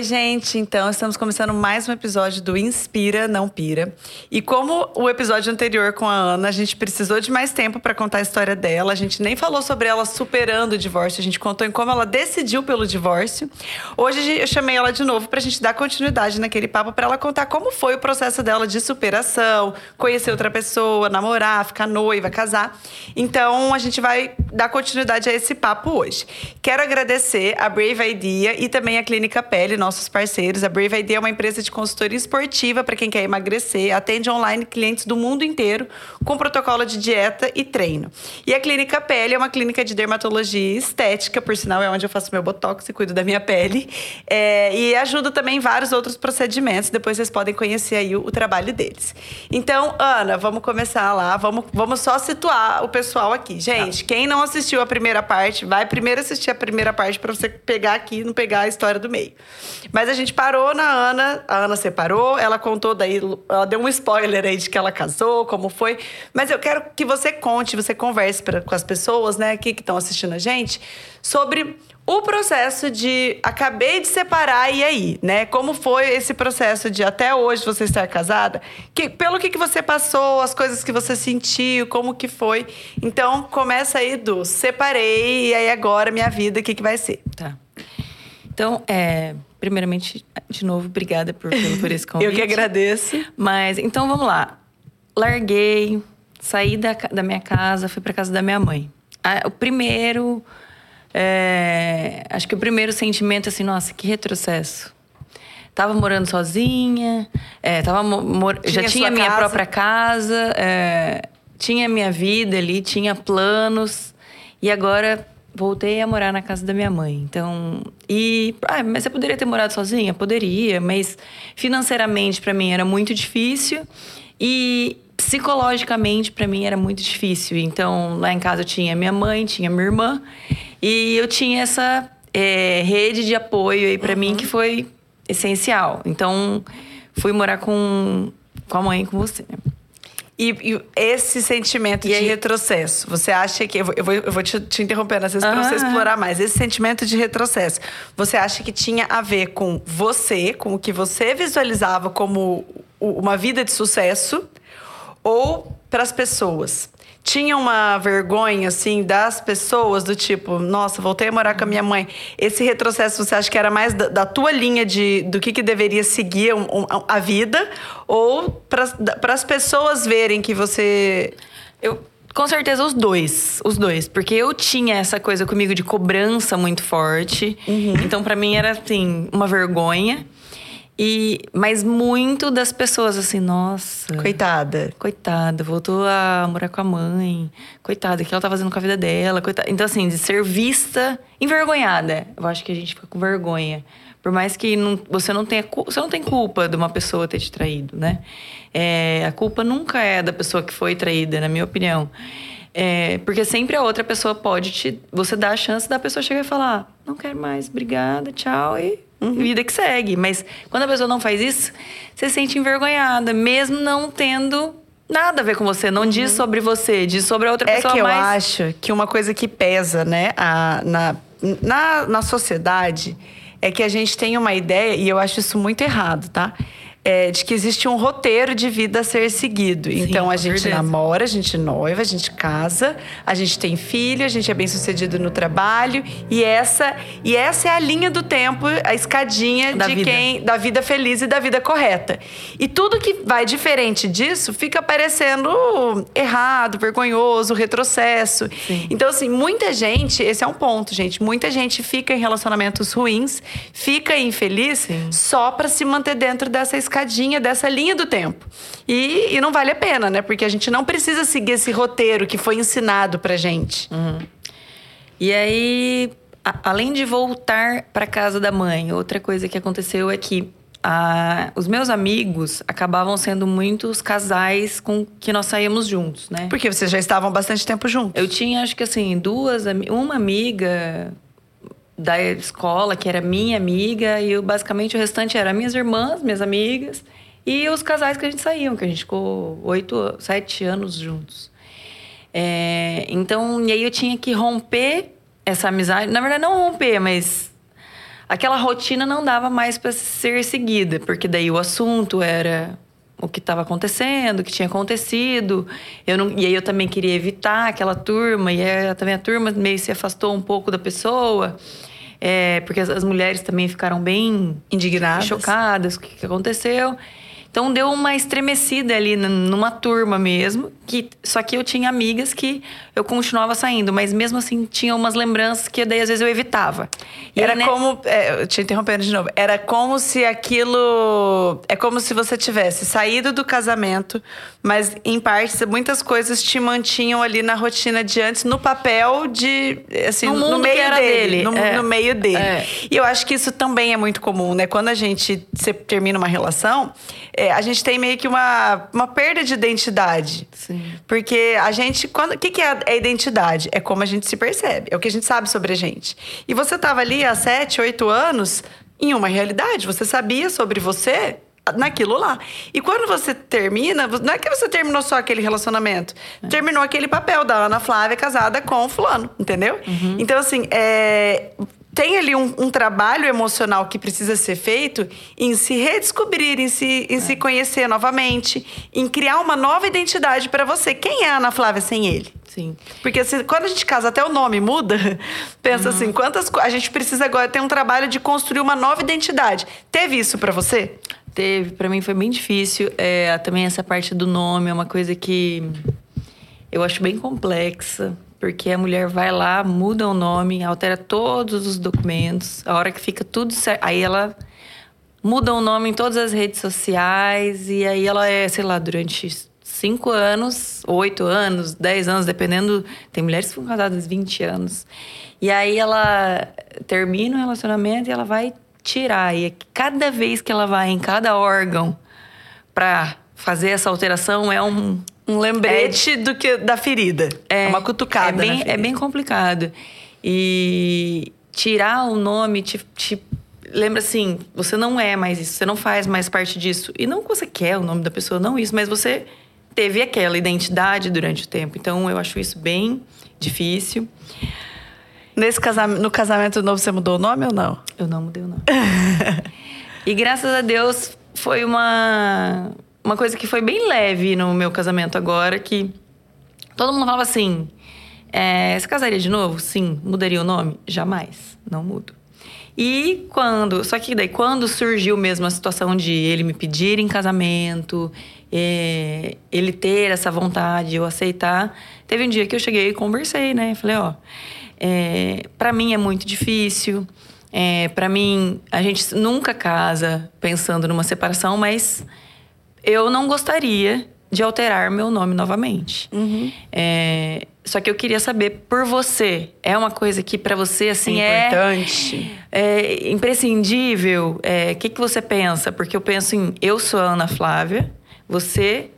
Oi, gente. Então, estamos começando mais um episódio do Inspira, Não Pira. E como o episódio anterior com a Ana, a gente precisou de mais tempo para contar a história dela. A gente nem falou sobre ela superando o divórcio, a gente contou em como ela decidiu pelo divórcio. Hoje eu chamei ela de novo para a gente dar continuidade naquele papo para ela contar como foi o processo dela de superação, conhecer outra pessoa, namorar, ficar noiva, casar. Então, a gente vai dar continuidade a esse papo hoje. Quero agradecer a Brave Idea e também a Clínica Pele, nossos parceiros. A Brave ID é uma empresa de consultoria esportiva para quem quer emagrecer, atende online clientes do mundo inteiro com protocolo de dieta e treino. E a Clínica Pele é uma clínica de dermatologia estética, por sinal, é onde eu faço meu botox e cuido da minha pele. É, e ajuda também vários outros procedimentos. Depois vocês podem conhecer aí o, o trabalho deles. Então, Ana, vamos começar lá. Vamos, vamos só situar o pessoal aqui. Gente, tá. quem não assistiu a primeira parte, vai primeiro assistir a primeira parte para você pegar aqui e não pegar a história do meio. Mas a gente parou na Ana, a Ana separou, ela contou daí, ela deu um spoiler aí de que ela casou, como foi. Mas eu quero que você conte, você converse pra, com as pessoas, né, aqui que estão assistindo a gente, sobre o processo de acabei de separar e aí, né? Como foi esse processo de até hoje você estar casada? Que, pelo que, que você passou, as coisas que você sentiu, como que foi? Então, começa aí do separei e aí agora minha vida, o que, que vai ser? Tá. Então, é, primeiramente, de novo, obrigada por, por esse convite. Eu que agradeço. Mas, então, vamos lá. Larguei, saí da, da minha casa, fui para casa da minha mãe. Ah, o primeiro... É, acho que o primeiro sentimento, assim, nossa, que retrocesso. Tava morando sozinha, é, tava mor tinha já tinha minha casa. própria casa, é, tinha minha vida ali, tinha planos. E agora voltei a morar na casa da minha mãe. Então, e ah, mas você poderia ter morado sozinha? Poderia, mas financeiramente para mim era muito difícil e psicologicamente para mim era muito difícil. Então, lá em casa eu tinha minha mãe, tinha minha irmã e eu tinha essa é, rede de apoio aí para uhum. mim que foi essencial. Então, fui morar com com a mãe e com você. E, e esse sentimento e de aí? retrocesso, você acha que. Eu vou, eu vou, te, te interrompendo às vezes ah. para você explorar mais. Esse sentimento de retrocesso, você acha que tinha a ver com você, com o que você visualizava como uma vida de sucesso, ou para as pessoas? Tinha uma vergonha, assim, das pessoas, do tipo, nossa, voltei a morar com a minha mãe. Esse retrocesso, você acha que era mais da, da tua linha de do que, que deveria seguir um, a vida? Ou para as pessoas verem que você. Eu, com certeza os dois, os dois, porque eu tinha essa coisa comigo de cobrança muito forte. Uhum. Então para mim era assim, uma vergonha. E, mas muito das pessoas assim, nossa. Coitada. Coitada, voltou a morar com a mãe. Coitada, o que ela tá fazendo com a vida dela? Coitada. Então, assim, de ser vista envergonhada. Eu acho que a gente fica com vergonha. Por mais que não, você não tenha você não tem culpa de uma pessoa ter te traído, né? É, a culpa nunca é da pessoa que foi traída, na minha opinião. É, porque sempre a outra pessoa pode te. Você dá a chance da pessoa chegar e falar: não quero mais, obrigada, tchau, e Uhum. Vida que segue. Mas quando a pessoa não faz isso, você se sente envergonhada, mesmo não tendo nada a ver com você. Não uhum. diz sobre você, diz sobre a outra é pessoa. É que eu acho que uma coisa que pesa, né, a, na, na, na sociedade é que a gente tem uma ideia, e eu acho isso muito errado, tá? É, de que existe um roteiro de vida a ser seguido. Sim, então a gente certeza. namora, a gente noiva, a gente casa, a gente tem filho, a gente é bem sucedido no trabalho e essa e essa é a linha do tempo, a escadinha da de vida. quem da vida feliz e da vida correta. E tudo que vai diferente disso fica parecendo errado, vergonhoso, retrocesso. Sim. Então assim, muita gente, esse é um ponto, gente, muita gente fica em relacionamentos ruins, fica infeliz Sim. só para se manter dentro dessa escadinha escadinha dessa linha do tempo. E, e não vale a pena, né? Porque a gente não precisa seguir esse roteiro que foi ensinado pra gente. Uhum. E aí, a, além de voltar para casa da mãe, outra coisa que aconteceu é que a, os meus amigos acabavam sendo muitos casais com que nós saímos juntos, né? Porque vocês já estavam bastante tempo juntos. Eu tinha, acho que assim, duas, uma amiga da escola, que era minha amiga, e eu, basicamente o restante era minhas irmãs, minhas amigas, e os casais que a gente saíam, que a gente ficou oito, sete anos juntos. É, então, e aí eu tinha que romper essa amizade. Na verdade, não romper, mas aquela rotina não dava mais para ser seguida, porque daí o assunto era o que estava acontecendo, o que tinha acontecido. Eu não, e aí eu também queria evitar aquela turma, e aí, também a turma meio se afastou um pouco da pessoa. É, porque as, as, mulheres também ficaram bem indignadas, chocadas com o que, que aconteceu. Então deu uma estremecida ali numa turma mesmo, que só que eu tinha amigas que eu continuava saindo, mas mesmo assim tinha umas lembranças que daí às vezes eu evitava. E era aí, né? como, é, te interrompendo de novo, era como se aquilo, é como se você tivesse saído do casamento, mas em parte muitas coisas te mantinham ali na rotina de antes, no papel de, assim, no, no meio dele, dele. No, é. no, meio dele. É. E eu acho que isso também é muito comum, né? Quando a gente termina uma relação, é, a gente tem meio que uma, uma perda de identidade. Sim. Porque a gente. O que, que é a identidade? É como a gente se percebe, é o que a gente sabe sobre a gente. E você estava ali há sete, oito anos em uma realidade. Você sabia sobre você naquilo lá. E quando você termina, não é que você terminou só aquele relacionamento. É. Terminou aquele papel da Ana Flávia casada com o fulano, entendeu? Uhum. Então, assim, é, tem ali um, um, trabalho emocional que precisa ser feito em se redescobrir, em se, em é. se conhecer novamente, em criar uma nova identidade para você. Quem é a Ana Flávia sem ele? Sim. Porque assim, quando a gente casa, até o nome muda. Pensa uhum. assim, quantas a gente precisa agora ter um trabalho de construir uma nova identidade. Teve isso para você? Teve. Para mim foi bem difícil. É, também essa parte do nome é uma coisa que eu acho bem complexa porque a mulher vai lá, muda o nome, altera todos os documentos, a hora que fica tudo certo, aí ela muda o nome em todas as redes sociais e aí ela é, sei lá, durante cinco anos, oito anos, dez anos, dependendo. Tem mulheres que ficam casadas 20 anos. E aí ela termina o relacionamento e ela vai tirar. E cada vez que ela vai em cada órgão para fazer essa alteração é um um lembrete é, do que da ferida. É, é uma cutucada. É bem, é bem complicado. E tirar o nome te, te lembra assim, você não é mais isso, você não faz mais parte disso. E não que você quer o nome da pessoa, não isso, mas você teve aquela identidade durante o tempo. Então eu acho isso bem difícil. Nesse casamento, no casamento novo você mudou o nome ou não? Eu não mudei o nome. e graças a Deus foi uma uma coisa que foi bem leve no meu casamento agora, que todo mundo falava assim: é, você casaria de novo? Sim. Mudaria o nome? Jamais. Não mudo. E quando. Só que daí, quando surgiu mesmo a situação de ele me pedir em casamento, é, ele ter essa vontade, eu aceitar, teve um dia que eu cheguei e conversei, né? Falei: ó, é, para mim é muito difícil. É, para mim, a gente nunca casa pensando numa separação, mas eu não gostaria de alterar meu nome novamente. Uhum. É, só que eu queria saber por você. É uma coisa que para você assim é importante, é, é imprescindível. O é, que que você pensa? Porque eu penso em eu sou a Ana Flávia, você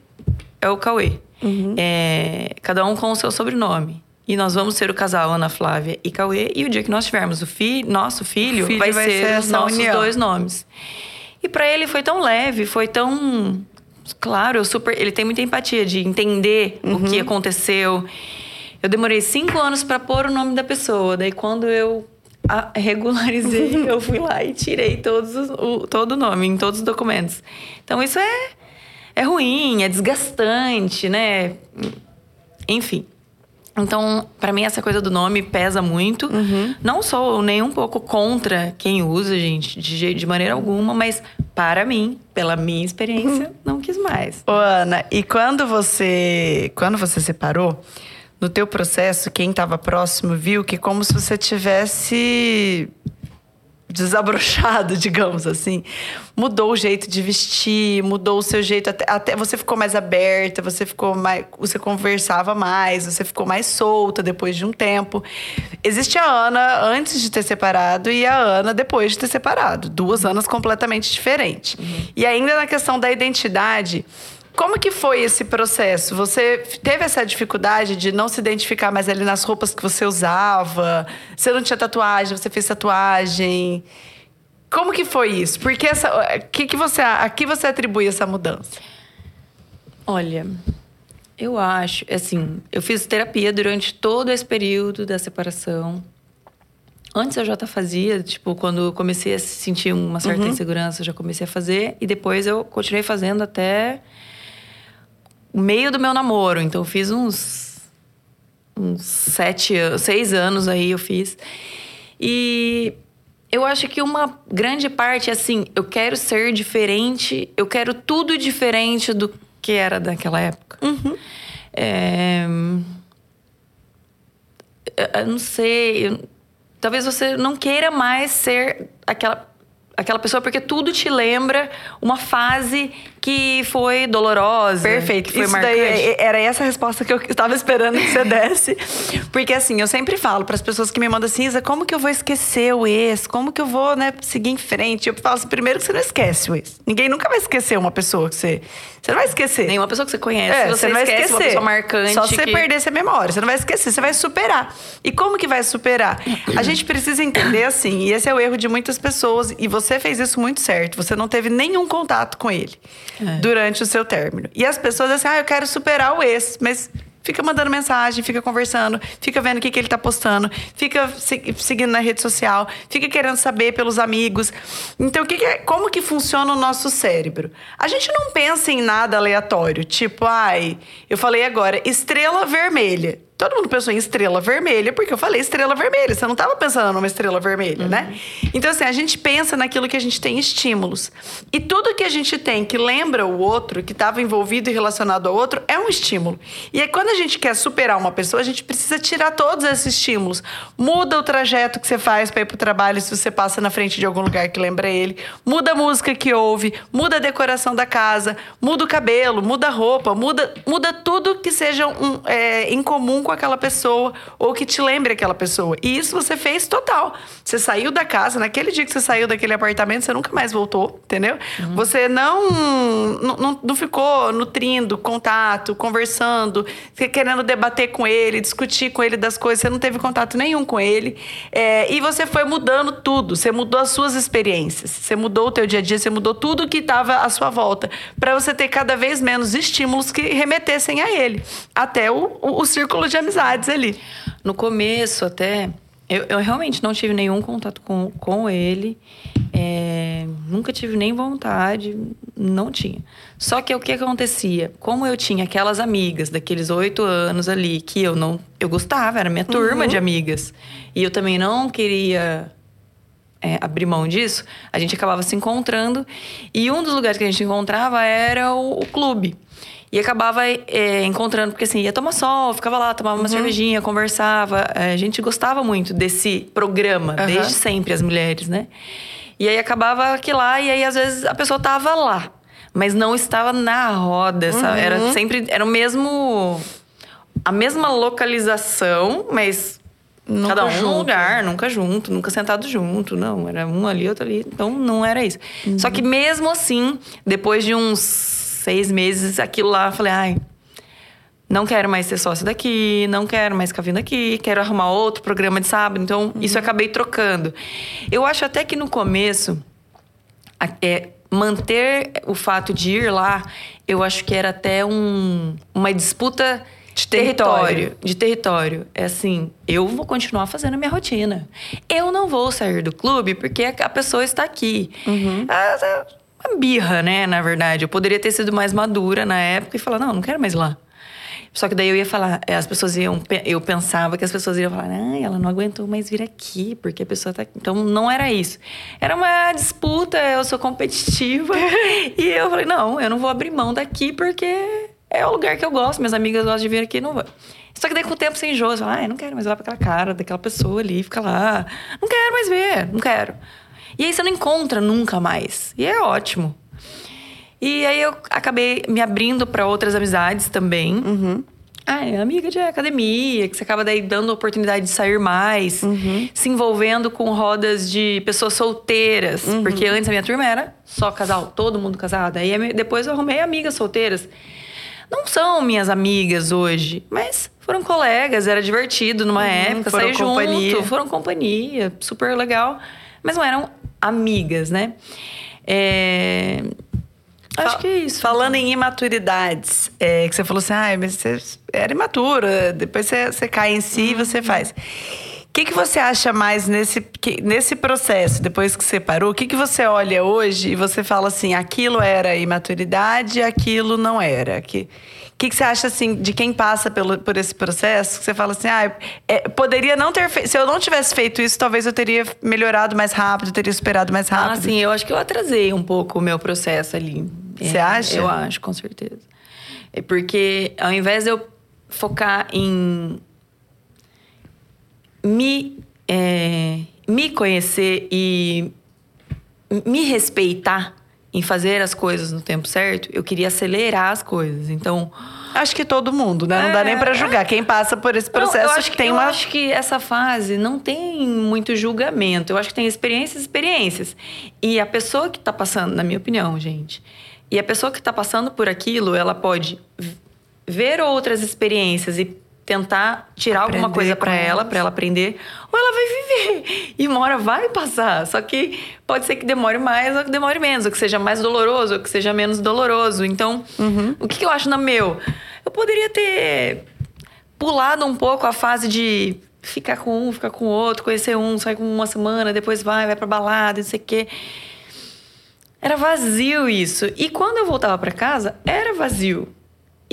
é o Cauê. Uhum. É, cada um com o seu sobrenome. E nós vamos ser o casal Ana Flávia e Cauê. E o dia que nós tivermos o fi nosso filho, filho vai, vai, ser, ser os nossos união. dois nomes. E para ele foi tão leve, foi tão Claro, eu super. Ele tem muita empatia de entender uhum. o que uhum. aconteceu. Eu demorei cinco anos para pôr o nome da pessoa. Daí, quando eu regularizei, eu fui lá e tirei todos os, o, todo o nome em todos os documentos. Então, isso é, é ruim, é desgastante, né? Enfim. Então, para mim, essa coisa do nome pesa muito. Uhum. Não sou nem um pouco contra quem usa, gente, de, de maneira alguma, mas para mim, pela minha experiência, uhum. não quis mais. Ô, Ana, e quando você, quando você separou, no teu processo, quem estava próximo viu que como se você tivesse desabrochado, digamos assim. Mudou o jeito de vestir, mudou o seu jeito, até, até, você ficou mais aberta, você ficou mais. Você conversava mais, você ficou mais solta depois de um tempo. Existe a Ana antes de ter separado e a Ana depois de ter separado. Duas Anas completamente diferentes. Uhum. E ainda na questão da identidade. Como que foi esse processo? Você teve essa dificuldade de não se identificar mais ali nas roupas que você usava? Você não tinha tatuagem, você fez tatuagem. Como que foi isso? Porque essa, que que você, a que você atribui essa mudança? Olha, eu acho, assim, eu fiz terapia durante todo esse período da separação. Antes eu já fazia, tipo, quando eu comecei a sentir uma certa uhum. insegurança, eu já comecei a fazer. E depois eu continuei fazendo até meio do meu namoro. Então eu fiz uns, uns sete, seis anos aí eu fiz. E eu acho que uma grande parte, assim, eu quero ser diferente, eu quero tudo diferente do que era daquela época. Uhum. É... Eu não sei. Eu talvez você não queira mais ser aquela aquela pessoa porque tudo te lembra uma fase que foi dolorosa. Perfeito. Que foi Isso marcante. daí era essa a resposta que eu estava esperando que você desse. Porque assim, eu sempre falo para as pessoas que me mandam assim, Isa, como que eu vou esquecer o ex? Como que eu vou, né, seguir em frente? Eu falo assim, primeiro que você não esquece o ex. Ninguém nunca vai esquecer uma pessoa que você você não vai esquecer. Nenhuma pessoa que você conhece. É, você, você não vai esquecer. uma pessoa marcante. Só você que... perder essa memória. Você não vai esquecer, você vai superar. E como que vai superar? A gente precisa entender assim, e esse é o erro de muitas pessoas, e você fez isso muito certo. Você não teve nenhum contato com ele é. durante o seu término. E as pessoas assim, ah, eu quero superar o ex, mas Fica mandando mensagem, fica conversando, fica vendo o que, que ele tá postando, fica se, seguindo na rede social, fica querendo saber pelos amigos. Então, o que, que é, como que funciona o nosso cérebro? A gente não pensa em nada aleatório, tipo, ai, eu falei agora, estrela vermelha. Todo mundo pensou em estrela vermelha, porque eu falei estrela vermelha. Você não estava pensando numa estrela vermelha, né? uhum. né? Então, assim, a gente pensa naquilo que a gente tem estímulos. E tudo que a gente tem que lembra o outro, que estava envolvido e relacionado ao outro, é um estímulo. E aí, quando a gente quer superar uma pessoa, a gente precisa tirar todos esses estímulos. Muda o trajeto que você faz para ir para o trabalho se você passa na frente de algum lugar que lembra ele. Muda a música que ouve, muda a decoração da casa, muda o cabelo, muda a roupa, muda, muda tudo que seja um, é, em comum com com aquela pessoa ou que te lembre aquela pessoa. E isso você fez total. Você saiu da casa, naquele dia que você saiu daquele apartamento, você nunca mais voltou, entendeu? Uhum. Você não, não, não ficou nutrindo contato, conversando, querendo debater com ele, discutir com ele das coisas. Você não teve contato nenhum com ele. É, e você foi mudando tudo. Você mudou as suas experiências. Você mudou o teu dia a dia, você mudou tudo que estava à sua volta. para você ter cada vez menos estímulos que remetessem a ele. Até o, o, o círculo de amizades ali. No começo, até, eu, eu realmente não tive nenhum contato com, com ele. É, nunca tive nem vontade, não tinha. Só que o que acontecia? Como eu tinha aquelas amigas daqueles oito anos ali que eu não. Eu gostava, era minha turma uhum. de amigas. E eu também não queria é, abrir mão disso, a gente acabava se encontrando. E um dos lugares que a gente encontrava era o, o clube. E acabava é, encontrando, porque assim, ia tomar sol, ficava lá, tomava uma uhum. cervejinha, conversava. É, a gente gostava muito desse programa, uhum. desde sempre, as mulheres, né? E aí acabava que lá, e aí às vezes a pessoa tava lá, mas não estava na roda, uhum. sabe? Era sempre. Era o mesmo. A mesma localização, mas Nunca Cada um junto. num lugar, nunca junto, nunca sentado junto. Não, era um ali, outro ali. Então não era isso. Uhum. Só que mesmo assim, depois de uns seis meses, aquilo lá, falei, ai, não quero mais ser sócio daqui, não quero mais ficar vindo aqui, quero arrumar outro programa de sábado. Então, uhum. isso eu acabei trocando. Eu acho até que no começo, é, manter o fato de ir lá, eu acho que era até um, uma disputa de território. território. De território. É assim, eu vou continuar fazendo a minha rotina. Eu não vou sair do clube porque a pessoa está aqui. Uhum. Ah, uma birra, né? Na verdade. Eu poderia ter sido mais madura na época e falar, não, não quero mais ir lá. Só que daí eu ia falar, eh, as pessoas iam. Eu pensava que as pessoas iam falar, ah, ela não aguentou mais vir aqui, porque a pessoa tá. Então não era isso. Era uma disputa, eu sou competitiva. e eu falei, não, eu não vou abrir mão daqui porque é o lugar que eu gosto, minhas amigas gostam de vir aqui, não vou. Só que daí com o tempo você enjoa, você fala, ah, eu não quero mais ir lá pra aquela cara daquela pessoa ali, fica lá. Não quero mais ver, não quero. E aí você não encontra nunca mais. E é ótimo. E aí eu acabei me abrindo para outras amizades também. Uhum. Ah, é amiga de academia, que você acaba daí dando a oportunidade de sair mais, uhum. se envolvendo com rodas de pessoas solteiras. Uhum. Porque antes a minha turma era só casal, todo mundo casado. Aí depois eu arrumei amigas solteiras. Não são minhas amigas hoje, mas foram colegas, era divertido numa uhum, época, sair companhia. junto, foram companhia, super legal. Mas não eram amigas, né? É... Acho que é isso. Falando em imaturidades, é, que você falou assim, ah, mas você era imatura, depois você, você cai em si e você uhum. faz. que, que você acha mais nesse, que, nesse processo, depois que separou? O que, que você olha hoje e você fala assim, aquilo era imaturidade, aquilo não era? Que, que, que você acha assim de quem passa pelo, por esse processo? Você fala assim, ah, é, poderia não ter feito. Se eu não tivesse feito isso, talvez eu teria melhorado mais rápido, teria superado mais ah, rápido. Ah, sim, eu acho que eu atrasei um pouco o meu processo ali. Você é, acha? Eu acho, com certeza. É porque ao invés de eu focar em me, é, me conhecer e me respeitar em fazer as coisas no tempo certo, eu queria acelerar as coisas. Então. Acho que todo mundo, né? Não é, dá nem para julgar. Quem passa por esse processo não, eu acho que tem eu uma. Eu acho que essa fase não tem muito julgamento. Eu acho que tem experiências experiências. E a pessoa que tá passando, na minha opinião, gente, e a pessoa que tá passando por aquilo, ela pode ver outras experiências e tentar tirar aprender alguma coisa para ela, para ela aprender, ou ela vai viver. E uma hora vai passar. Só que pode ser que demore mais ou que demore menos, ou que seja mais doloroso ou que seja menos doloroso. Então, uhum. o que, eu acho na meu? Eu poderia ter pulado um pouco a fase de ficar com um, ficar com o outro, conhecer um, sair com uma semana, depois vai, vai pra balada, não sei o quê. Era vazio isso. E quando eu voltava para casa, era vazio.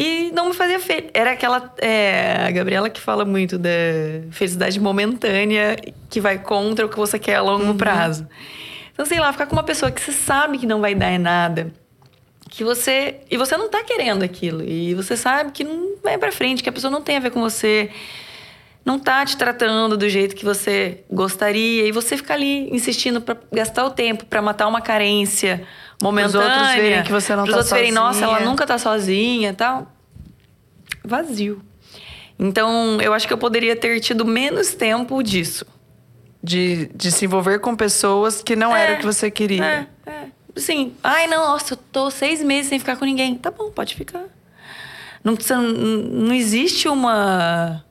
E não me fazia feliz. Era aquela. É, a Gabriela que fala muito da felicidade momentânea que vai contra o que você quer a longo uhum. prazo. Então, sei lá, ficar com uma pessoa que você sabe que não vai dar em nada. Que você. E você não tá querendo aquilo. E você sabe que não vai pra frente, que a pessoa não tem a ver com você. Não tá te tratando do jeito que você gostaria. E você fica ali insistindo para gastar o tempo, para matar uma carência momentânea. Os outros verem que você não tá outros sozinha. verem, nossa, ela nunca tá sozinha tal. Vazio. Então, eu acho que eu poderia ter tido menos tempo disso. De, de se envolver com pessoas que não é, era o que você queria. É, é. Sim. Ai, não, nossa, eu tô seis meses sem ficar com ninguém. Tá bom, pode ficar. Não, não existe uma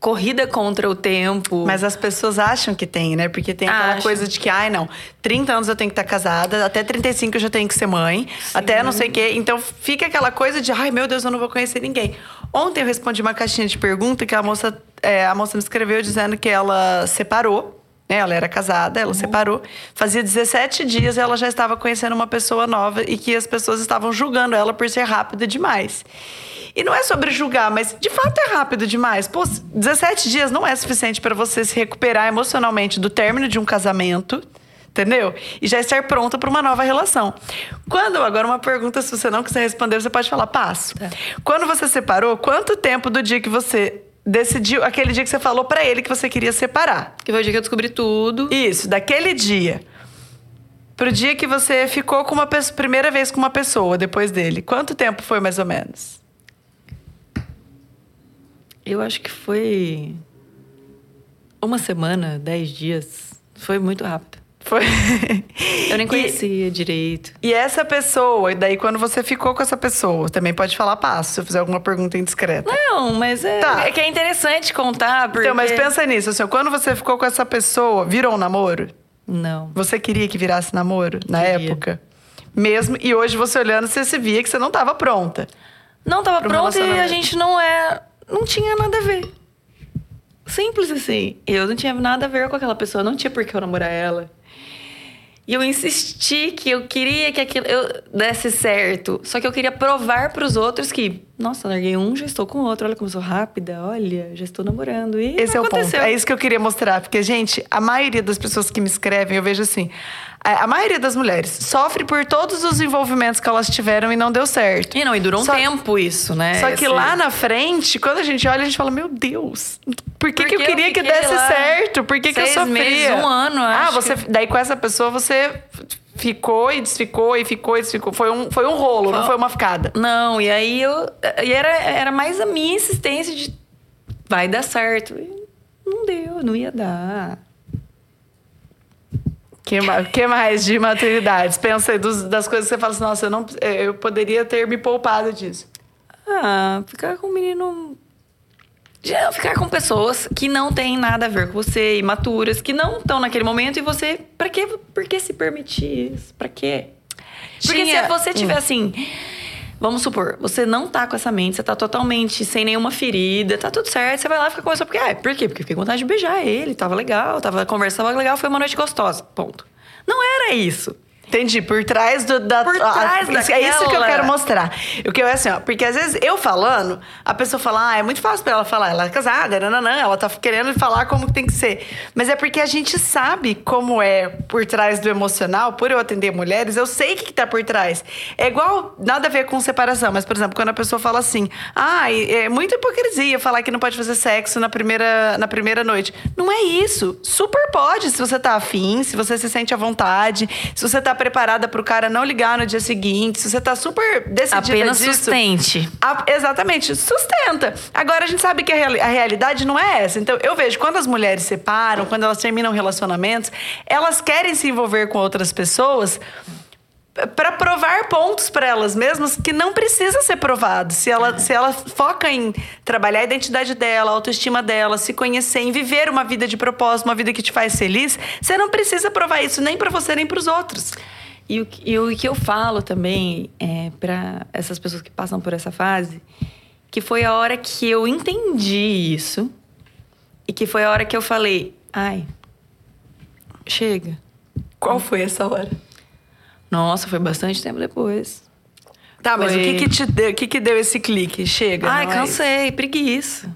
corrida contra o tempo. Mas as pessoas acham que tem, né? Porque tem aquela coisa de que, ai, não, 30 anos eu tenho que estar casada, até 35 eu já tenho que ser mãe, Sim. até não sei o quê. Então fica aquela coisa de, ai, meu Deus, eu não vou conhecer ninguém. Ontem eu respondi uma caixinha de pergunta que a moça, é, a moça me escreveu dizendo que ela separou. Ela era casada, ela uhum. separou. Fazia 17 dias ela já estava conhecendo uma pessoa nova e que as pessoas estavam julgando ela por ser rápida demais. E não é sobre julgar, mas de fato é rápido demais. Pô, 17 dias não é suficiente para você se recuperar emocionalmente do término de um casamento entendeu? E já estar pronta para uma nova relação. Quando, agora uma pergunta, se você não quiser responder, você pode falar, passo. Tá. Quando você separou, quanto tempo do dia que você decidiu, aquele dia que você falou para ele que você queria separar? Que foi o dia que eu descobri tudo. Isso, daquele dia. Pro dia que você ficou com uma pessoa, primeira vez com uma pessoa depois dele. Quanto tempo foi mais ou menos? Eu acho que foi uma semana, dez dias. Foi muito rápido. Foi. Eu nem conhecia e, direito. E essa pessoa, e daí quando você ficou com essa pessoa, também pode falar passo, se eu fizer alguma pergunta indiscreta. Não, mas é, tá. é que é interessante contar, porque... Então, mas pensa nisso, assim, quando você ficou com essa pessoa, virou um namoro? Não. Você queria que virasse namoro na queria. época? Mesmo, e hoje você olhando, você se via que você não estava pronta. Não estava pronta e a gente não é não tinha nada a ver. Simples assim. Eu não tinha nada a ver com aquela pessoa, não tinha por que eu namorar ela. E eu insisti que eu queria que aquilo eu desse certo. Só que eu queria provar para os outros que, nossa, larguei um, já estou com o outro. Olha como eu sou rápida, olha, já estou namorando. E Esse é o ponto. É isso que eu queria mostrar. Porque, gente, a maioria das pessoas que me escrevem, eu vejo assim. A maioria das mulheres sofre por todos os envolvimentos que elas tiveram e não deu certo. E não, e durou um só, tempo isso, né? Só que Esse... lá na frente, quando a gente olha, a gente fala: Meu Deus, por que, que eu queria eu que desse certo? Por que, que eu sofria? Meses, um ano, ah, acho. Ah, você. Que... Daí com essa pessoa você ficou e desficou e ficou e desficou. Foi um, foi um rolo, foi... não foi uma ficada. Não, e aí eu. E era, era mais a minha insistência de vai dar certo. não deu, não ia dar. Que, que mais de maturidades? Pensa aí dos, das coisas que você fala assim, nossa, eu, não, é, eu poderia ter me poupado disso. Ah, ficar com um menino. Já ficar com pessoas que não têm nada a ver com você, imaturas, que não estão naquele momento e você. Pra quê? Por que se permitir isso? Pra quê? Porque Tinha... se você tiver assim. Vamos supor, você não tá com essa mente, você tá totalmente sem nenhuma ferida, tá tudo certo, você vai lá e fica com essa porque, ah, por quê? Porque fiquei com vontade de beijar ele, tava legal, tava conversando legal, foi uma noite gostosa. Ponto. Não era isso. Entendi, por trás do, da. Por trás a, daquela... É isso que eu quero mostrar. O que eu é assim, ó, porque às vezes eu falando, a pessoa fala, ah, é muito fácil pra ela falar, ela é casada, nananã, ela tá querendo falar como que tem que ser. Mas é porque a gente sabe como é por trás do emocional, por eu atender mulheres, eu sei o que, que tá por trás. É igual, nada a ver com separação, mas, por exemplo, quando a pessoa fala assim, ah, é muita hipocrisia falar que não pode fazer sexo na primeira, na primeira noite. Não é isso. Super pode, se você tá afim, se você se sente à vontade, se você tá preparada para o cara não ligar no dia seguinte, se você tá super decidida Apenas disso, sustente. A, exatamente, sustenta. Agora, a gente sabe que a, real, a, realidade não é essa. Então, eu vejo quando as mulheres separam, quando elas terminam relacionamentos, elas querem se envolver com outras pessoas para provar pontos para elas mesmas que não precisa ser provado. Se ela, é. se ela foca em trabalhar a identidade dela, a autoestima dela, se conhecer, em viver uma vida de propósito, uma vida que te faz feliz, você não precisa provar isso nem para você nem para os outros. E o, e o que eu falo também é, para essas pessoas que passam por essa fase, que foi a hora que eu entendi isso e que foi a hora que eu falei, ai, chega. Qual foi essa hora? Nossa, foi bastante tempo depois. Tá, mas foi... o que que te deu, o que que deu esse clique? Chega, Ai, cansei, é preguiça.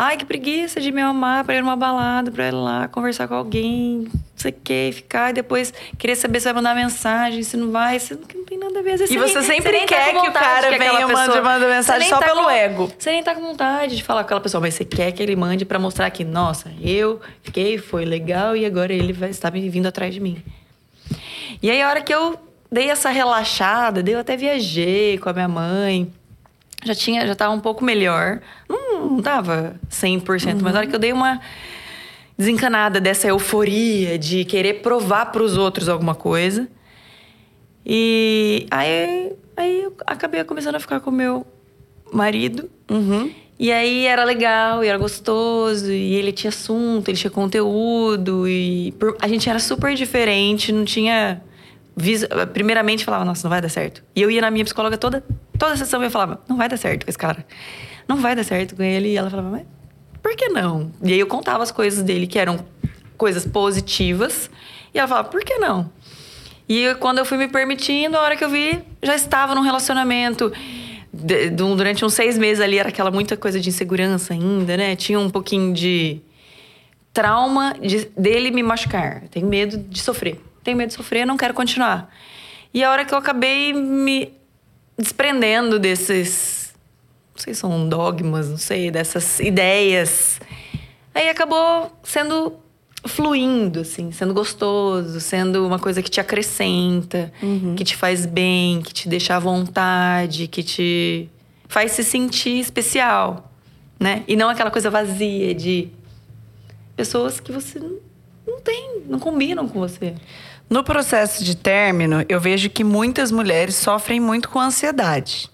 Ai, que preguiça de me amar pra ir numa balada, pra ir lá conversar com alguém, não sei o que, ficar e depois querer saber se vai mandar mensagem, se não vai, se não, não tem nada a ver. e você, sempre você quer tá que o cara que venha pessoa... mande mensagem só tá pelo com, ego. Você nem tá com vontade de falar com aquela pessoa, mas você quer que ele mande para mostrar que, nossa, eu fiquei, foi legal e agora ele vai estar vindo atrás de mim. E aí, a hora que eu dei essa relaxada, eu até viajei com a minha mãe já tinha, já tava um pouco melhor. Não, não tava 100%, uhum. mas na hora que eu dei uma desencanada dessa euforia de querer provar para os outros alguma coisa. E aí, aí eu acabei começando a ficar com meu marido. Uhum. E aí era legal, e era gostoso, e ele tinha assunto, ele tinha conteúdo, e a gente era super diferente, não tinha primeiramente falava, nossa, não vai dar certo. E eu ia na minha psicóloga toda, toda a sessão e eu falava, não vai dar certo com esse cara. Não vai dar certo com ele. E ela falava, mas por que não? E aí eu contava as coisas dele que eram coisas positivas. E ela falava, por que não? E quando eu fui me permitindo, a hora que eu vi, já estava num relacionamento. De, durante uns seis meses ali, era aquela muita coisa de insegurança ainda, né? Tinha um pouquinho de trauma de, dele me machucar. tenho medo de sofrer tenho medo de sofrer, não quero continuar. E a hora que eu acabei me desprendendo desses. Não sei se são dogmas, não sei, dessas ideias. Aí acabou sendo fluindo, assim, sendo gostoso, sendo uma coisa que te acrescenta, uhum. que te faz bem, que te deixa à vontade, que te faz se sentir especial, né? E não aquela coisa vazia de pessoas que você não tem, não combinam com você. No processo de término, eu vejo que muitas mulheres sofrem muito com ansiedade.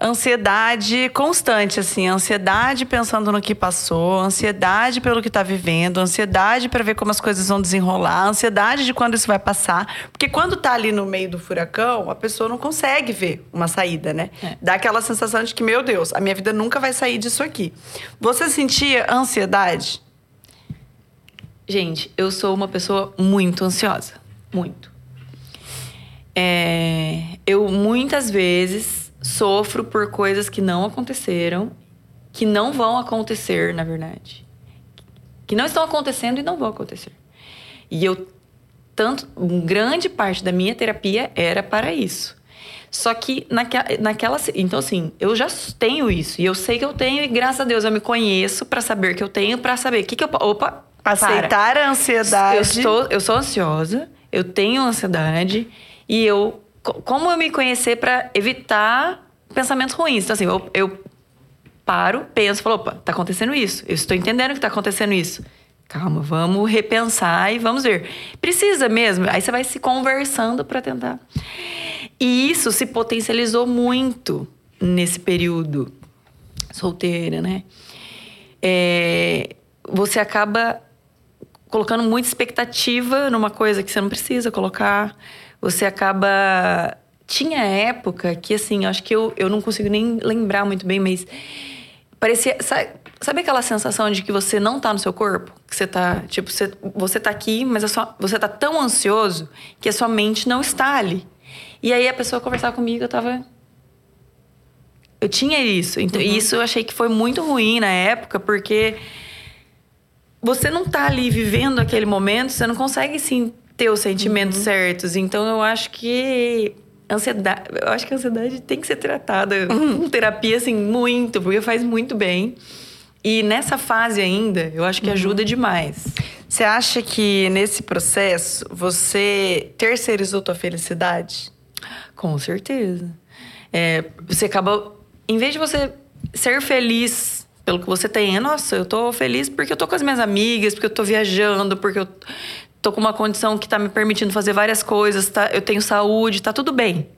Ansiedade constante, assim, ansiedade pensando no que passou, ansiedade pelo que está vivendo, ansiedade para ver como as coisas vão desenrolar, ansiedade de quando isso vai passar. Porque quando está ali no meio do furacão, a pessoa não consegue ver uma saída, né? É. Dá aquela sensação de que, meu Deus, a minha vida nunca vai sair disso aqui. Você sentia ansiedade? Gente, eu sou uma pessoa muito ansiosa. Muito. É, eu muitas vezes sofro por coisas que não aconteceram, que não vão acontecer, na verdade. Que não estão acontecendo e não vão acontecer. E eu, tanto, grande parte da minha terapia era para isso. Só que naquela, naquela. Então, assim, eu já tenho isso. E eu sei que eu tenho, e graças a Deus eu me conheço para saber que eu tenho, para saber o que, que eu. Opa, Aceitar para. a ansiedade. Eu, estou, eu sou ansiosa, eu tenho ansiedade e eu. Como eu me conhecer para evitar pensamentos ruins? Então, assim, eu, eu paro, penso, falo, opa, tá acontecendo isso. Eu estou entendendo que tá acontecendo isso. Calma, vamos repensar e vamos ver. Precisa mesmo. Aí você vai se conversando para tentar. E isso se potencializou muito nesse período solteira, né? É, você acaba colocando muita expectativa numa coisa que você não precisa colocar. Você acaba tinha época que, assim, acho que eu, eu não consigo nem lembrar muito bem, mas parecia. Sabe, sabe aquela sensação de que você não tá no seu corpo? Que você tá, tipo, você, você tá aqui, mas sua, você tá tão ansioso que a sua mente não está ali. E aí a pessoa conversava comigo, eu tava. Eu tinha isso. Então, uhum. isso eu achei que foi muito ruim na época, porque você não tá ali vivendo aquele momento, você não consegue sim ter os sentimentos uhum. certos. Então eu acho que ansiedade, eu acho que a ansiedade tem que ser tratada com terapia, assim, muito, porque faz muito bem. E nessa fase ainda, eu acho que uhum. ajuda demais. Você acha que nesse processo você terceirizou tua felicidade? Com certeza. É, você acaba. Em vez de você ser feliz pelo que você tem, é, nossa, eu tô feliz porque eu tô com as minhas amigas, porque eu tô viajando, porque eu tô com uma condição que tá me permitindo fazer várias coisas, tá, eu tenho saúde, tá tudo bem.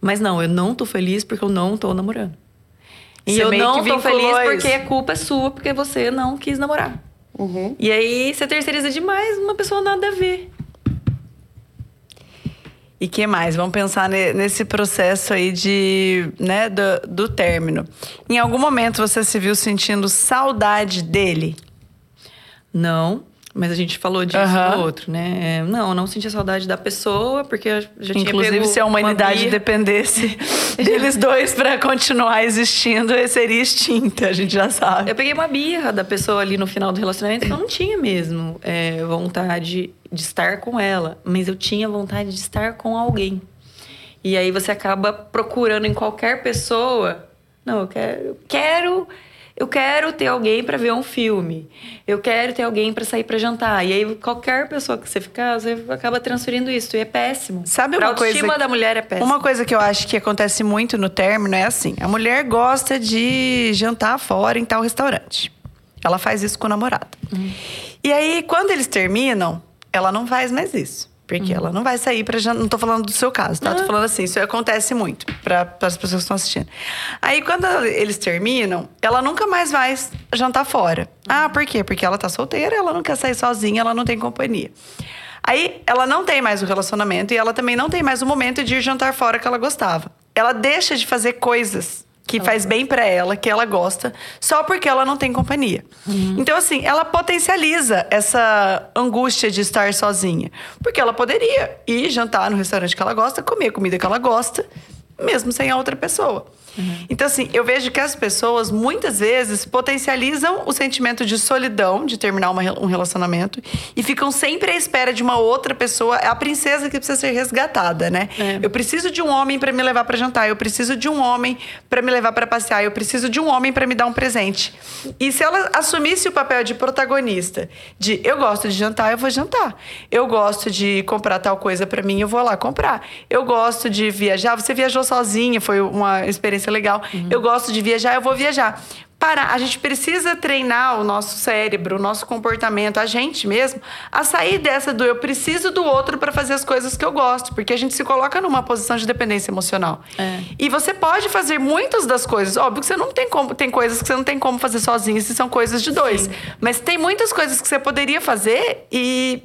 Mas não, eu não tô feliz porque eu não tô namorando. E você eu não tô feliz isso. porque a culpa é sua, porque você não quis namorar. Uhum. E aí você terceiriza demais uma pessoa nada a ver. E que mais? Vamos pensar nesse processo aí de, né, do, do término. Em algum momento você se viu sentindo saudade dele? Não. Mas a gente falou disso uhum. no outro, né? É, não, eu não sentia saudade da pessoa, porque eu já tinha Inclusive, se a humanidade dependesse deles dois para continuar existindo, seria extinta, a gente já sabe. Eu peguei uma birra da pessoa ali no final do relacionamento que eu não tinha mesmo é, vontade de estar com ela, mas eu tinha vontade de estar com alguém. E aí você acaba procurando em qualquer pessoa. Não, eu quero. Eu quero eu quero ter alguém para ver um filme. Eu quero ter alguém para sair para jantar. E aí qualquer pessoa que você ficar, você acaba transferindo isso e é péssimo. Sabe uma coisa? A autoestima da mulher é péssima. Uma coisa que eu acho que acontece muito no término é assim: a mulher gosta de jantar fora em tal restaurante. Ela faz isso com o namorado. Uhum. E aí quando eles terminam, ela não faz mais isso. Porque uhum. ela não vai sair para jantar. Não tô falando do seu caso, tá? Uhum. Tô falando assim, isso acontece muito para as pessoas que estão assistindo. Aí, quando eles terminam, ela nunca mais vai jantar fora. Ah, por quê? Porque ela tá solteira, ela não quer sair sozinha, ela não tem companhia. Aí, ela não tem mais o relacionamento e ela também não tem mais o momento de ir jantar fora que ela gostava. Ela deixa de fazer coisas que faz bem para ela, que ela gosta, só porque ela não tem companhia. Uhum. Então, assim, ela potencializa essa angústia de estar sozinha. Porque ela poderia ir jantar no restaurante que ela gosta, comer a comida que ela gosta, mesmo sem a outra pessoa. Uhum. Então, assim, eu vejo que as pessoas muitas vezes potencializam o sentimento de solidão, de terminar uma, um relacionamento, e ficam sempre à espera de uma outra pessoa. É a princesa que precisa ser resgatada, né? É. Eu preciso de um homem para me levar para jantar, eu preciso de um homem para me levar para passear, eu preciso de um homem para me dar um presente. E se ela assumisse o papel de protagonista, de eu gosto de jantar, eu vou jantar. Eu gosto de comprar tal coisa para mim, eu vou lá comprar. Eu gosto de viajar, você viajou sozinha, foi uma experiência experiência legal. Uhum. Eu gosto de viajar, eu vou viajar. Para, a gente precisa treinar o nosso cérebro, o nosso comportamento, a gente mesmo, a sair dessa do eu preciso do outro para fazer as coisas que eu gosto, porque a gente se coloca numa posição de dependência emocional. É. E você pode fazer muitas das coisas, óbvio que você não tem como, tem coisas que você não tem como fazer sozinho, se são coisas de dois. Sim. Mas tem muitas coisas que você poderia fazer e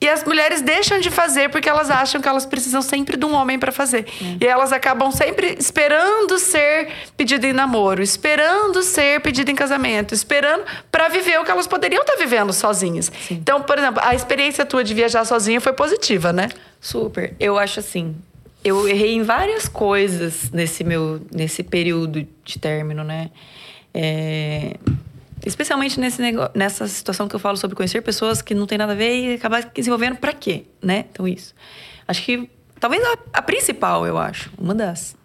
e as mulheres deixam de fazer porque elas acham que elas precisam sempre de um homem para fazer. É. E elas acabam sempre esperando ser pedido em namoro, esperando ser pedido em casamento, esperando para viver o que elas poderiam estar tá vivendo sozinhas. Sim. Então, por exemplo, a experiência tua de viajar sozinha foi positiva, né? Super. Eu acho assim. Eu errei em várias coisas nesse meu nesse período de término, né? É, Especialmente nesse negócio, nessa situação que eu falo sobre conhecer pessoas que não tem nada a ver e acabar se envolvendo para quê, né? Então, isso. Acho que talvez a, a principal, eu acho, uma das.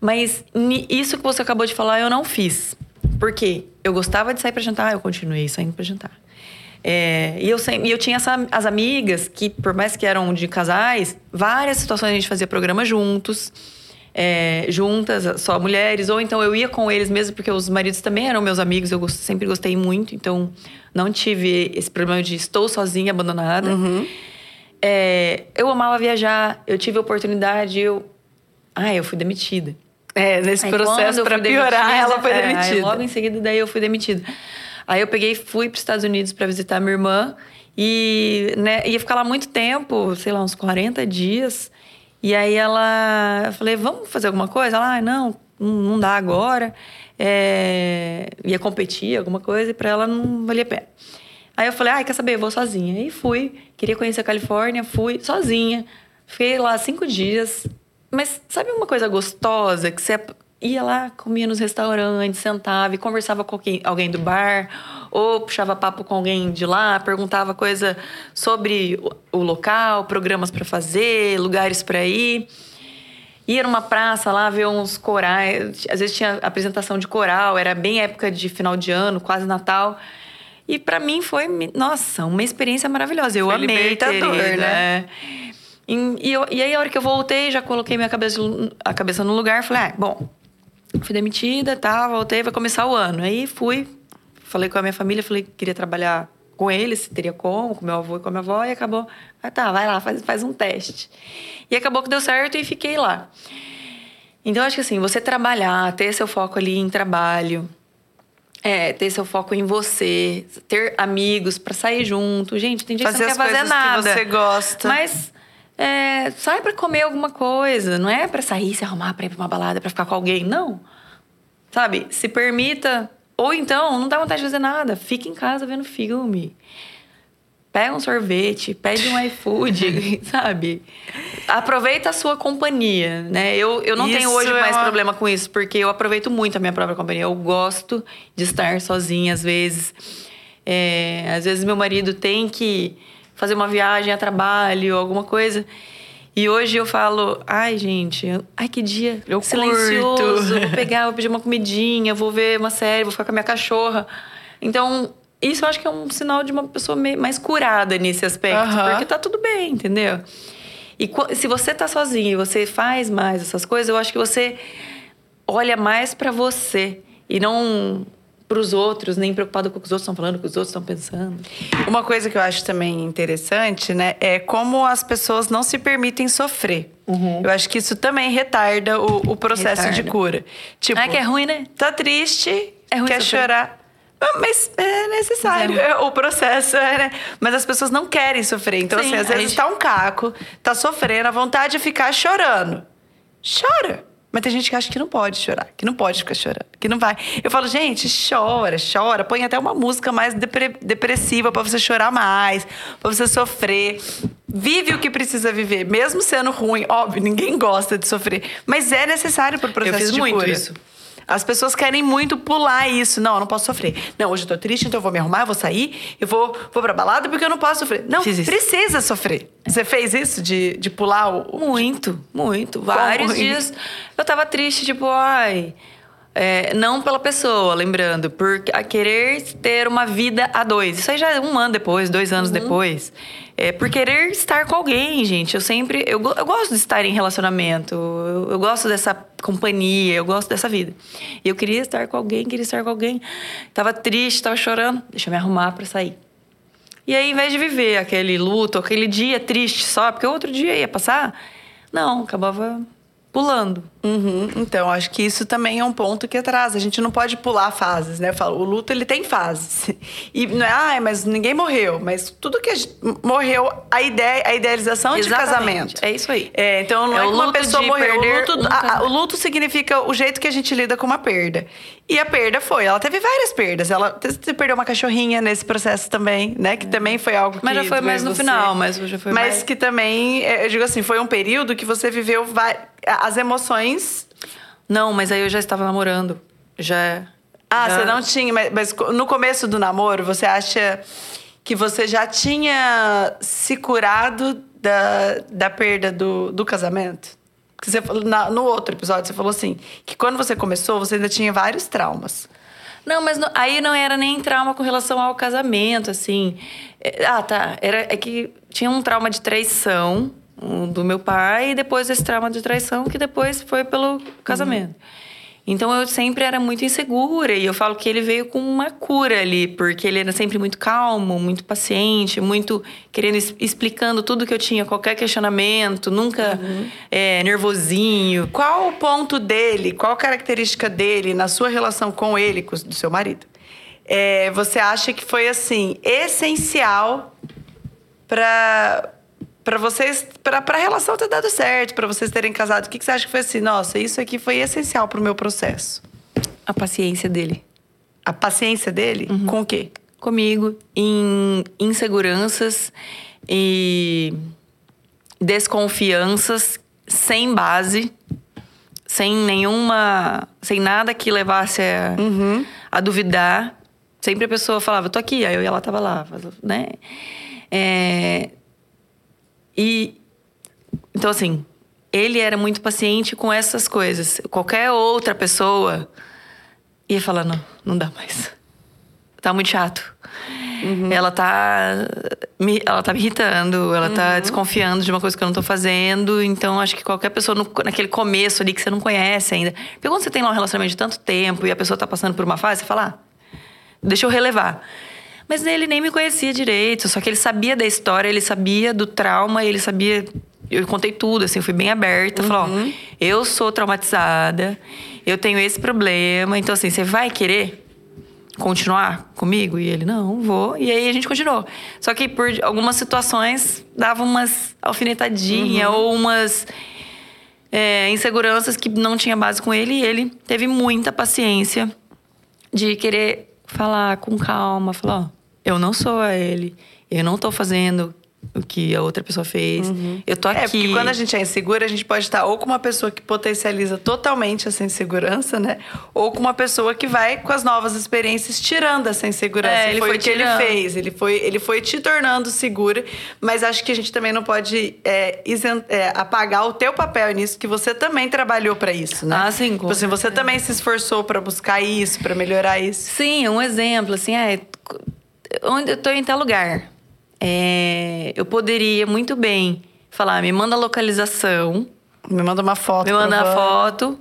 Mas isso que você acabou de falar, eu não fiz. Porque eu gostava de sair para jantar, eu continuei saindo para jantar. É, e, eu, e eu tinha essa, as amigas que, por mais que eram de casais, várias situações a gente fazia programa juntos é, juntas, só mulheres, ou então eu ia com eles mesmo, porque os maridos também eram meus amigos, eu sempre gostei muito, então não tive esse problema de estou sozinha, abandonada. Uhum. É, eu amava viajar, eu tive a oportunidade, eu. Ah, eu fui demitida. É, nesse aí, processo para piorar, demitida, ela foi é, demitida. Aí, logo em seguida, daí eu fui demitida. Aí eu peguei fui para os Estados Unidos para visitar minha irmã e né, ia ficar lá muito tempo, sei lá, uns 40 dias. E aí ela, eu falei, vamos fazer alguma coisa? Ela, ah, não, não dá agora. É, ia competir, alguma coisa, e para ela não valia a pena. Aí eu falei, ah, quer saber, vou sozinha. Aí fui, queria conhecer a Califórnia, fui sozinha. Fiquei lá cinco dias. Mas sabe uma coisa gostosa que você ia lá, comia nos restaurantes, sentava e conversava com alguém, alguém do bar, ou puxava papo com alguém de lá, perguntava coisa sobre o, local, programas para fazer, lugares para ir. Ia numa praça lá ver uns corais, às vezes tinha apresentação de coral, era bem época de final de ano, quase Natal. E para mim foi, nossa, uma experiência maravilhosa. Eu foi amei ter né? né? E, e, eu, e, aí, a hora que eu voltei, já coloquei minha cabeça, a cabeça no lugar. Falei, ah, bom, fui demitida, tá, voltei, vai começar o ano. Aí fui, falei com a minha família, falei que queria trabalhar com eles, se teria como, com meu avô e com a minha avó. E acabou, ah, tá, vai lá, faz, faz um teste. E acabou que deu certo e fiquei lá. Então, acho que assim, você trabalhar, ter seu foco ali em trabalho é, ter seu foco em você, ter amigos para sair junto. Gente, tem fazer que não quer fazer nada. Que você gosta. Mas é, sai para comer alguma coisa, não é para sair, se arrumar para ir pra uma balada, para ficar com alguém, não. Sabe? Se permita ou então, não dá vontade de fazer nada, fica em casa vendo filme pega um sorvete, pede um iFood, sabe? Aproveita a sua companhia, né? Eu, eu não isso tenho hoje é mais uma... problema com isso, porque eu aproveito muito a minha própria companhia. Eu gosto de estar sozinha às vezes. É, às vezes meu marido tem que fazer uma viagem a trabalho, alguma coisa. E hoje eu falo, ai, gente, ai, que dia eu silencioso. Curto. Vou pegar, vou pedir uma comidinha, vou ver uma série, vou ficar com a minha cachorra. Então, isso eu acho que é um sinal de uma pessoa mais curada nesse aspecto, uhum. porque tá tudo bem, entendeu? E se você tá sozinho e você faz mais essas coisas, eu acho que você olha mais para você e não para os outros, nem preocupado com o que os outros estão falando, com o que os outros estão pensando. Uma coisa que eu acho também interessante, né, é como as pessoas não se permitem sofrer. Uhum. Eu acho que isso também retarda o, o processo retarda. de cura. Tipo, ah, que é ruim, né? Tá triste, é ruim quer sofrer. chorar. Mas é necessário. É. O processo é, né? Mas as pessoas não querem sofrer. Então, Sim, assim, às vezes gente... tá um caco, tá sofrendo, a vontade de ficar chorando. Chora. Mas tem gente que acha que não pode chorar, que não pode ficar chorando, que não vai. Eu falo, gente, chora, chora. Põe até uma música mais depre depressiva para você chorar mais, para você sofrer. Vive o que precisa viver, mesmo sendo ruim. Óbvio, ninguém gosta de sofrer, mas é necessário pro processo Eu fiz de muito cura. isso. As pessoas querem muito pular isso. Não, eu não posso sofrer. Não, hoje eu tô triste, então eu vou me arrumar, eu vou sair, eu vou, vou pra balada porque eu não posso sofrer. Não, precisa sofrer. Você fez isso de, de pular o. Muito, muito. Vários dias eu tava triste, tipo, ai. É, não pela pessoa, lembrando, por a querer ter uma vida a dois. Isso aí já é um ano depois, dois anos uhum. depois. É, por querer estar com alguém, gente. Eu sempre. Eu, eu gosto de estar em relacionamento. Eu, eu, gosto dessa companhia, eu gosto dessa vida. E eu queria estar com alguém, queria estar com alguém. Tava triste, tava chorando. Deixa eu me arrumar para sair. E aí, em vez de viver aquele luto, aquele dia triste só, porque outro dia ia passar, não, acabava pulando. Uhum. Então, acho que isso também é um ponto que atrasa. A gente não pode pular fases, né? Eu falo, o luto ele tem fases. E não é, ah, mas ninguém morreu. Mas tudo que gente, morreu, a ideia, a idealização Exatamente. de casamento. É isso aí. É, então não é, é que uma pessoa morreu. O luto, a, o luto significa o jeito que a gente lida com uma perda. E a perda foi, ela teve várias perdas. Ela perdeu uma cachorrinha nesse processo também, né? Que é. também foi algo que. Mas já foi mais no você, final, mas já foi Mas mais... que também, é, eu digo assim, foi um período que você viveu as emoções. Não, mas aí eu já estava namorando. Já. Ah, já... você não tinha, mas, mas no começo do namoro, você acha que você já tinha se curado da, da perda do, do casamento? Você, na, no outro episódio, você falou assim: que quando você começou, você ainda tinha vários traumas. Não, mas aí não era nem trauma com relação ao casamento, assim. É, ah, tá. Era, é que tinha um trauma de traição do meu pai e depois esse trauma de traição que depois foi pelo casamento. Uhum. Então eu sempre era muito insegura e eu falo que ele veio com uma cura ali, porque ele era sempre muito calmo, muito paciente, muito querendo explicando tudo que eu tinha, qualquer questionamento, nunca uhum. é, nervosinho. Qual o ponto dele, qual a característica dele na sua relação com ele, com do seu marido? É, você acha que foi assim essencial para Pra vocês, pra, pra relação ter dado certo, pra vocês terem casado, o que, que você acha que foi assim? Nossa, isso aqui foi essencial pro meu processo. A paciência dele. A paciência dele? Com o quê? Comigo, em inseguranças e desconfianças sem base, sem nenhuma. sem nada que levasse a, a duvidar. Sempre a pessoa falava, tô aqui, aí eu e ela tava lá, né? É, e então assim, ele era muito paciente com essas coisas. Qualquer outra pessoa ia falar, não, não dá mais. Tá muito chato. Ela tá me, ela tá me irritando, ela tá desconfiando de uma coisa que eu não tô fazendo. Então, acho que qualquer pessoa no- naquele começo ali que você não conhece ainda. Porque quando você tem lá um relacionamento de tanto tempo e a pessoa tá passando por uma fase, você fala, ah, deixa eu relevar. Mas ele nem me conhecia direito, só que ele sabia da história, ele sabia do trauma, ele sabia. Eu contei tudo, assim, fui bem aberta. Falei, ó, eu sou traumatizada, eu tenho esse problema, então, assim, você vai querer continuar comigo? E ele, não, vou. E aí a gente continuou. Só que por algumas situações dava umas alfinetadinhas ou umas é, inseguranças que não tinha base com ele. E ele teve muita paciência de querer falar com calma. Falar, ó, eu não sou a ele. Eu não tô fazendo o que a outra pessoa fez. Eu tô aqui. É, porque quando a gente é insegura, a gente pode estar ou com uma pessoa que potencializa totalmente essa insegurança, né? Ou com uma pessoa que vai, com as novas experiências, tirando essa insegurança. É, ele foi, foi o que ele tirando. fez. Ele foi, ele foi te tornando segura, mas acho que a gente também não pode é, isen- é, apagar o teu papel nisso, que você também trabalhou pra isso, né? Ah, sim, com Tipo assim, você também se esforçou pra buscar isso, pra melhorar isso. Sim, um exemplo, assim, é. Onde eu tô em tal lugar. É, eu poderia muito bem falar, me manda a localização, Me manda uma foto. me manda a foto.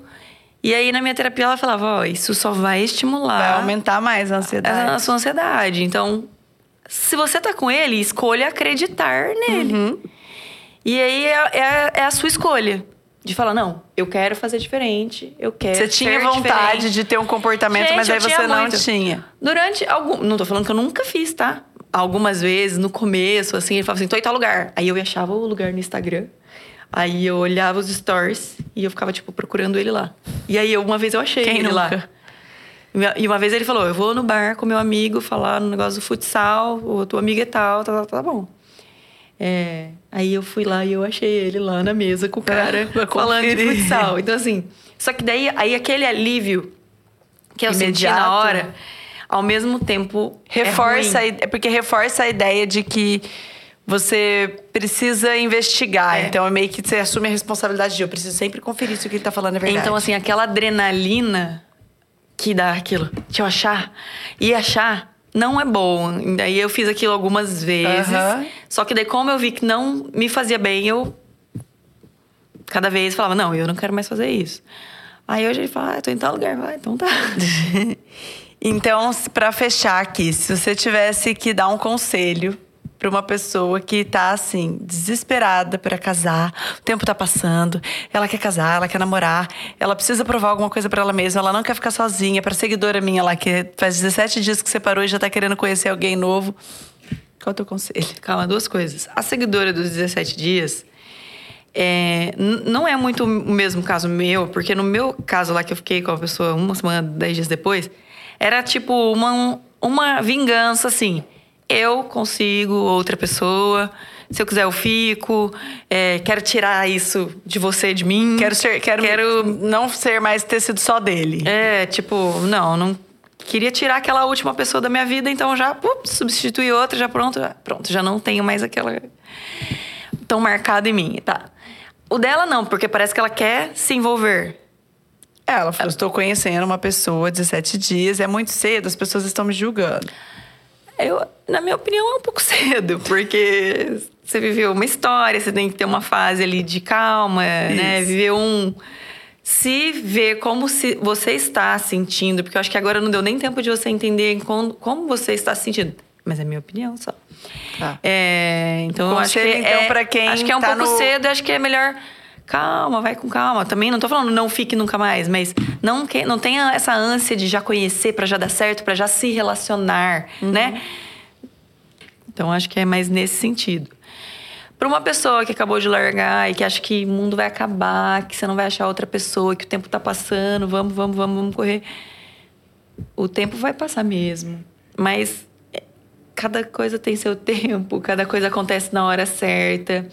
E aí, na minha terapia, ela falava: Ó, isso só vai estimular Vai aumentar mais a ansiedade. a sua ansiedade. Então, se você tá com ele, escolha acreditar nele. Uhum. E aí é, é- é a sua escolha. De falar, não, eu quero fazer diferente, eu quero. Você tinha vontade diferente. de ter um comportamento, Gente, mas aí você não tinha. Durante algum. Não tô falando que eu nunca fiz, tá? Algumas vezes, no começo, assim, ele falava assim, tô em tal lugar. Aí eu achava o lugar no Instagram. Aí eu olhava os stories e eu ficava, tipo, procurando ele lá. E aí, uma vez eu achei Quem ele nunca? lá. E uma vez ele falou: Eu vou no bar com meu amigo falar no negócio do futsal, o tua amiga é tal, tá, tá, tá bom. É, aí eu fui lá e eu achei ele lá na mesa com o cara falando de futsal. Então, assim, só que daí aí aquele alívio que eu senti Imediato. na hora, ao mesmo tempo. Reforça, é a é porque reforça a ideia de que você precisa investigar. É. Então é meio que você assume a responsabilidade de eu preciso sempre conferir se o que ele tá falando é verdade. Então, assim, aquela adrenalina que dá aquilo, de eu achar e achar. Não é bom. Daí eu fiz aquilo algumas vezes. Só que daí, como eu vi que não me fazia bem, eu cada vez falava, não, eu não quero mais fazer isso. Aí hoje ele fala, ah, tô em tal lugar, vai, então tá. Então, pra fechar aqui, se você tivesse que dar um conselho pra uma pessoa que tá assim, desesperada pra casar, o tempo tá passando, ela quer casar, ela quer namorar, ela precisa provar alguma coisa pra ela mesma, ela não quer ficar sozinha, pra seguidora minha lá que faz 17 dias que separou e já tá querendo conhecer alguém novo. Qual é o teu conselho? Calma, duas coisas. A seguidora dos 17 dias é, não é muito o mesmo caso meu, porque no meu caso lá que eu fiquei com a pessoa uma semana, dez dias depois, era tipo uma, uma vingança, assim. Eu consigo outra pessoa, se eu quiser eu fico, é, quero tirar isso de você, de mim. Quero ser, quero, Quero não ser mais ter sido só dele. é, tipo, não, não queria tirar aquela última pessoa da minha vida, então já up, substituir outra, já pronto, já, pronto, já não tenho mais aquela tão marcada em mim, tá? O dela não, porque parece que ela quer se envolver. É, Ela falou: estou conhecendo uma pessoa 17 dias, é muito cedo, as pessoas estão me julgando. Eu, na minha opinião, é um pouco cedo, porque você viveu uma história, você tem que ter uma fase ali de calma, né? Isso. Viver um. Se ver como se você está sentindo, porque eu acho que agora não deu nem tempo de você entender como, como você está se sentindo. Mas é minha opinião só. Tá. É, então eu acho que Conselho, então, é, quem acho que é um tá pouco no- cedo, acho que é melhor calma, vai com calma. Também não tô falando não fique nunca mais, mas não que, não tenha essa ânsia de já conhecer pra já dar certo, pra já se relacionar, Uhum. né? Então acho que é mais nesse sentido. Para uma pessoa que acabou de largar e que acha que o mundo vai acabar, que você não vai achar outra pessoa, que o tempo tá passando, vamos, vamos, vamos, vamos correr. O tempo vai passar mesmo. Mas é, cada coisa tem seu tempo, cada coisa acontece na hora certa.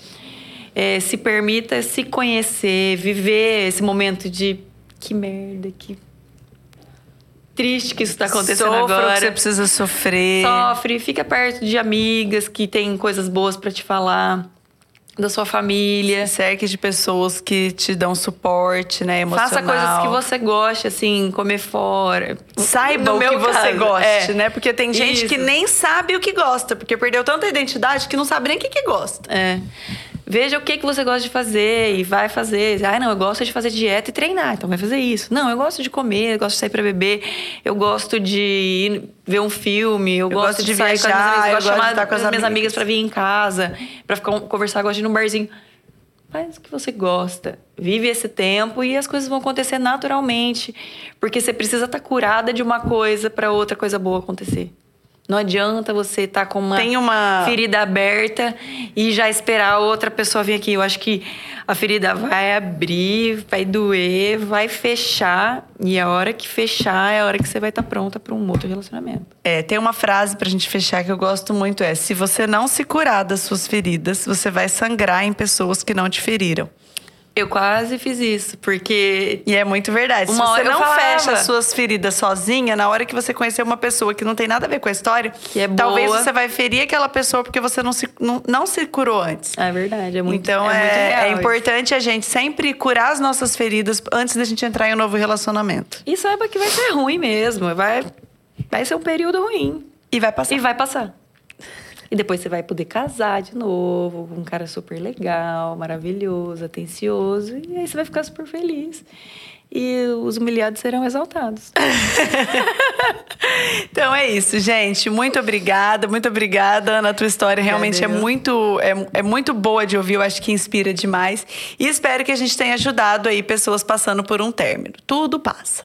É, se permita se conhecer, viver esse momento de que merda, que triste que isso está acontecendo Sofra agora. que você precisa sofrer. Sofre, fica perto de amigas que têm coisas boas para te falar da sua família. Cerque de pessoas que te dão suporte, né, emocional. Faça coisas que você goste, assim, comer fora. Saiba o que meu você caso, goste, é. né? Porque tem gente Isso. que nem sabe o que gosta, porque perdeu tanta identidade que não sabe nem o que, que gosta. É. Veja o que, que você gosta de fazer e vai fazer. Ah, não, eu gosto de fazer dieta e treinar, então vai fazer isso. Não, eu gosto de comer, eu gosto de sair pra beber, eu gosto de ir ver um filme, eu, gosto de sair viajar, com as minhas amigas, eu eu gosto gosto de de chamar estar com as as minhas amigas. amigas pra vir em casa, pra ficar conversar, eu gosto de ir num barzinho. Faz o que você gosta. Vive esse tempo e as coisas vão acontecer naturalmente. Porque você precisa estar curada de uma coisa pra outra coisa boa acontecer. Não adianta você estar com uma, uma- ferida aberta e já esperar a outra pessoa vir aqui. Eu acho que a ferida vai abrir, vai doer, vai fechar. E a hora que fechar é a hora que você vai estar pronta para um outro relacionamento. É, tem uma frase pra gente fechar que eu gosto muito: é se você não se curar das suas feridas, você vai sangrar em pessoas que não te feriram. Eu quase fiz isso, porque E é muito verdade. Uma Se você não falava. fecha as suas feridas sozinha, na hora que você conhecer uma pessoa que não tem nada a ver com a história, Que é talvez boa. você vai ferir aquela pessoa porque você não se, não, não se curou antes. é verdade, é muito então é, muito é, real isso. importante a gente sempre curar as nossas feridas antes da gente entrar em um novo relacionamento. E saiba que vai ser ruim mesmo. Vai, vai ser um período ruim. E vai passar. E vai passar. E depois você vai poder casar de novo com um cara super legal, maravilhoso, atencioso. E aí você vai ficar super feliz. E os humilhados serão exaltados. Então é isso, gente. Muito obrigada, muito obrigada, Ana. A tua história realmente é muito, é, é muito boa de ouvir. Eu acho que inspira demais. E espero que a gente tenha ajudado aí pessoas passando por um término. Tudo passa.